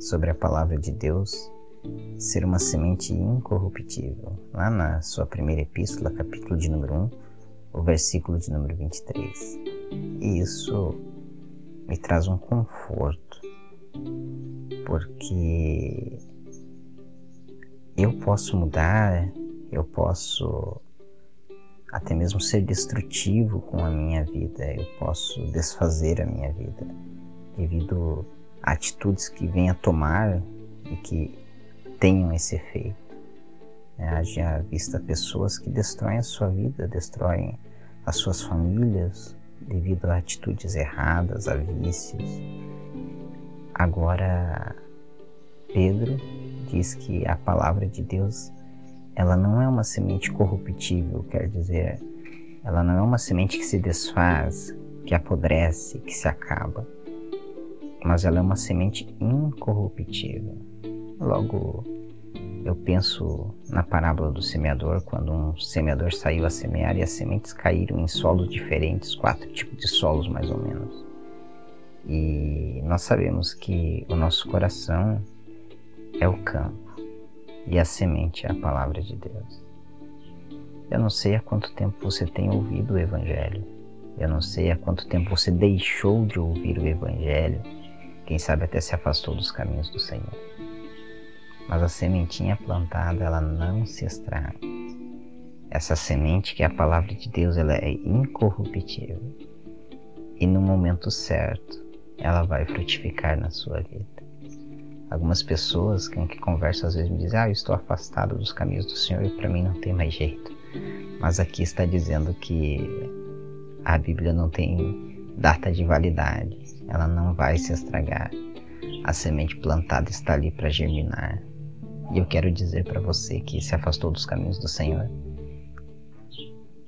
sobre a palavra de Deus ser uma semente incorruptível. Lá na sua primeira epístola, capítulo de número 1, o versículo de número 23. E isso me traz um conforto, porque eu posso mudar, eu posso até mesmo ser destrutivo com a minha vida, eu posso desfazer a minha vida devido a atitudes que venha tomar e que tenham esse efeito. É, haja vista pessoas que destroem a sua vida, destroem as suas famílias devido a atitudes erradas, a vícios. Agora, Pedro diz que a palavra de Deus ela não é uma semente corruptível, quer dizer, ela não é uma semente que se desfaz, que apodrece, que se acaba, mas ela é uma semente incorruptível. Logo, eu penso na parábola do semeador, quando um semeador saiu a semear e as sementes caíram em solos diferentes, quatro tipos de solos mais ou menos. E nós sabemos que o nosso coração é o campo e a semente é a palavra de Deus. Eu não sei há quanto tempo você tem ouvido o Evangelho. Eu não sei há quanto tempo você deixou de ouvir o Evangelho. Quem sabe até se afastou dos caminhos do Senhor. Mas a sementinha plantada, ela não se estraga. Essa semente que é a palavra de Deus, ela é incorruptível. E no momento certo, ela vai frutificar na sua vida. Algumas pessoas com que converso às vezes me dizem: Ah, eu estou afastado dos caminhos do Senhor e para mim não tem mais jeito. Mas aqui está dizendo que a Bíblia não tem data de validade, ela não vai se estragar. A semente plantada está ali para germinar. E eu quero dizer para você que se afastou dos caminhos do Senhor.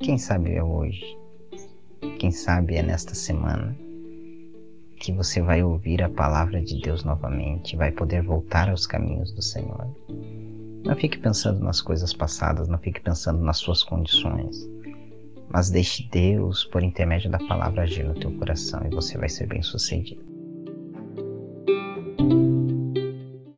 Quem sabe é hoje, quem sabe é nesta semana que você vai ouvir a palavra de Deus novamente, vai poder voltar aos caminhos do Senhor. Não fique pensando nas coisas passadas, não fique pensando nas suas condições, mas deixe Deus, por intermédio da palavra, agir no teu coração e você vai ser bem sucedido.